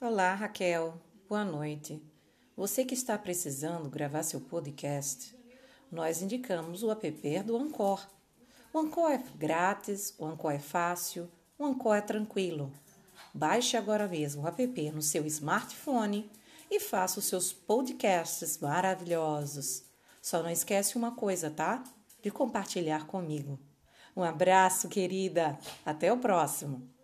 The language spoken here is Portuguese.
Olá, Raquel. Boa noite. Você que está precisando gravar seu podcast, nós indicamos o app do Ancor. O Ancor é grátis, o Ancor é fácil, o Ancor é tranquilo. Baixe agora mesmo o app no seu smartphone e faça os seus podcasts maravilhosos. Só não esquece uma coisa, tá? De compartilhar comigo. Um abraço, querida. Até o próximo.